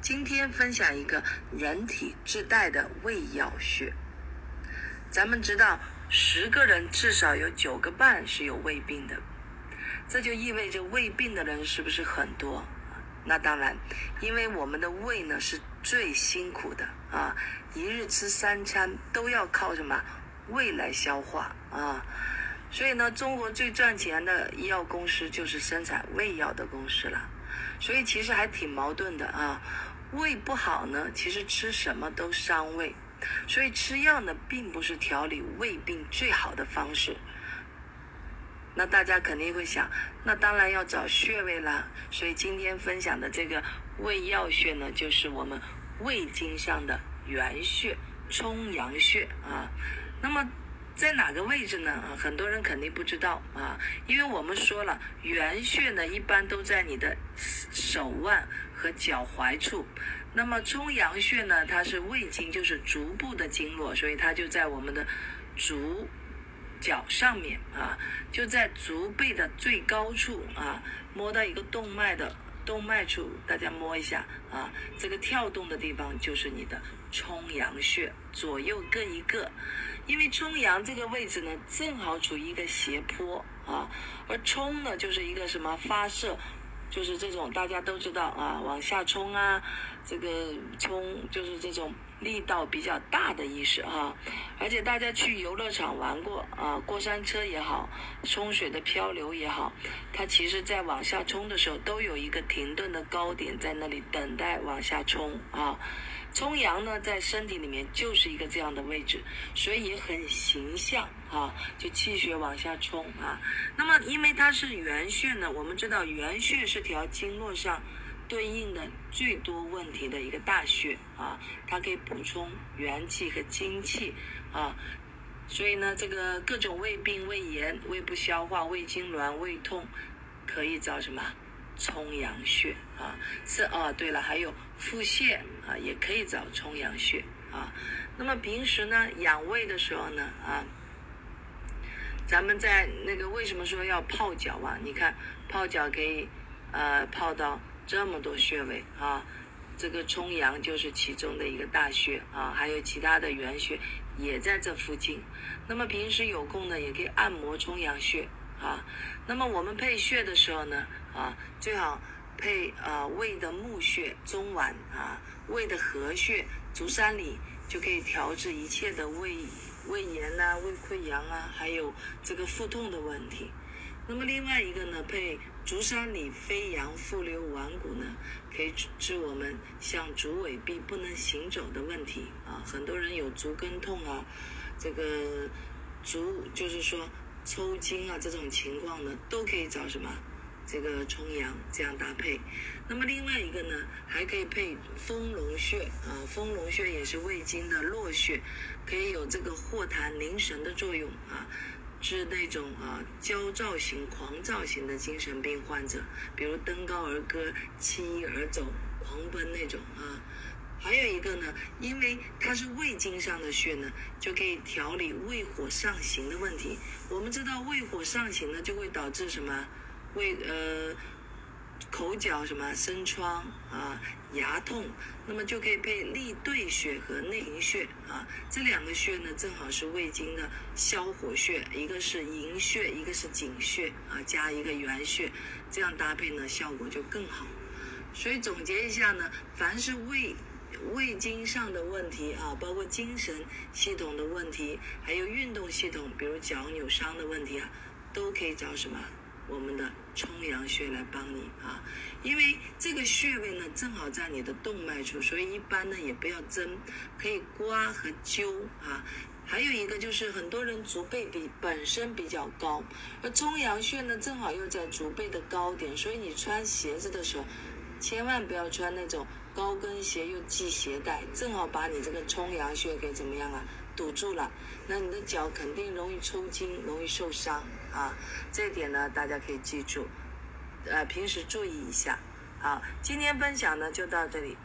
今天分享一个人体自带的胃药穴。咱们知道，十个人至少有九个半是有胃病的，这就意味着胃病的人是不是很多？那当然，因为我们的胃呢是最辛苦的啊，一日吃三餐都要靠什么胃来消化啊，所以呢，中国最赚钱的医药公司就是生产胃药的公司了，所以其实还挺矛盾的啊。胃不好呢，其实吃什么都伤胃，所以吃药呢并不是调理胃病最好的方式。那大家肯定会想，那当然要找穴位啦。所以今天分享的这个胃药穴呢，就是我们胃经上的原穴——冲阳穴啊。那么在哪个位置呢？很多人肯定不知道啊，因为我们说了，原穴呢一般都在你的手腕和脚踝处。那么冲阳穴呢，它是胃经，就是足部的经络，所以它就在我们的足。脚上面啊，就在足背的最高处啊，摸到一个动脉的动脉处，大家摸一下啊，这个跳动的地方就是你的冲阳穴，左右各一个。因为冲阳这个位置呢，正好处于一个斜坡啊，而冲呢就是一个什么发射。就是这种大家都知道啊，往下冲啊，这个冲就是这种力道比较大的意思啊。而且大家去游乐场玩过啊，过山车也好，冲水的漂流也好，它其实在往下冲的时候都有一个停顿的高点在那里等待往下冲啊。冲阳呢，在身体里面就是一个这样的位置，所以很形象啊，就气血往下冲啊。那么，因为它是元穴呢，我们知道元穴是条经络上对应的最多问题的一个大穴啊，它可以补充元气和精气啊。所以呢，这个各种胃病、胃炎、胃不消化、胃痉挛、胃痛，可以找什么？冲阳穴啊，是啊，对了，还有腹泻啊，也可以找冲阳穴啊。那么平时呢，养胃的时候呢，啊，咱们在那个为什么说要泡脚啊？你看泡脚可以呃泡到这么多穴位啊，这个冲阳就是其中的一个大穴啊，还有其他的原穴也在这附近。那么平时有空呢，也可以按摩冲阳穴。啊，那么我们配穴的时候呢，啊，最好配呃胃的募穴中脘啊，胃的合穴足三里，就可以调治一切的胃胃炎呐、胃溃疡啊，还有这个腹痛的问题。那么另外一个呢，配足三里飞扬腹流脘骨呢，可以治我们像足痿痹不能行走的问题啊。很多人有足跟痛啊，这个足就是说。抽筋啊，这种情况呢，都可以找什么？这个冲阳这样搭配。那么另外一个呢，还可以配丰隆穴啊，丰隆穴也是胃经的络穴，可以有这个化痰凝神的作用啊，治那种啊焦躁型、狂躁型的精神病患者，比如登高而歌、弃衣而走、狂奔那种啊。还有一个呢，因为它是胃经上的穴呢，就可以调理胃火上行的问题。我们知道胃火上行呢，就会导致什么？胃呃口角什么生疮啊，牙痛。那么就可以配利兑穴和内营穴啊，这两个穴呢，正好是胃经的消火穴，一个是营穴，一个是井穴啊，加一个原穴，这样搭配呢，效果就更好。所以总结一下呢，凡是胃。胃经上的问题啊，包括精神系统的问题，还有运动系统，比如脚扭伤的问题啊，都可以找什么？我们的冲阳穴来帮你啊。因为这个穴位呢，正好在你的动脉处，所以一般呢也不要针，可以刮和灸啊。还有一个就是很多人足背比本身比较高，而冲阳穴呢正好又在足背的高点，所以你穿鞋子的时候，千万不要穿那种。高跟鞋又系鞋带，正好把你这个冲阳穴给怎么样啊？堵住了，那你的脚肯定容易抽筋，容易受伤啊。这点呢，大家可以记住，呃，平时注意一下。好，今天分享呢就到这里。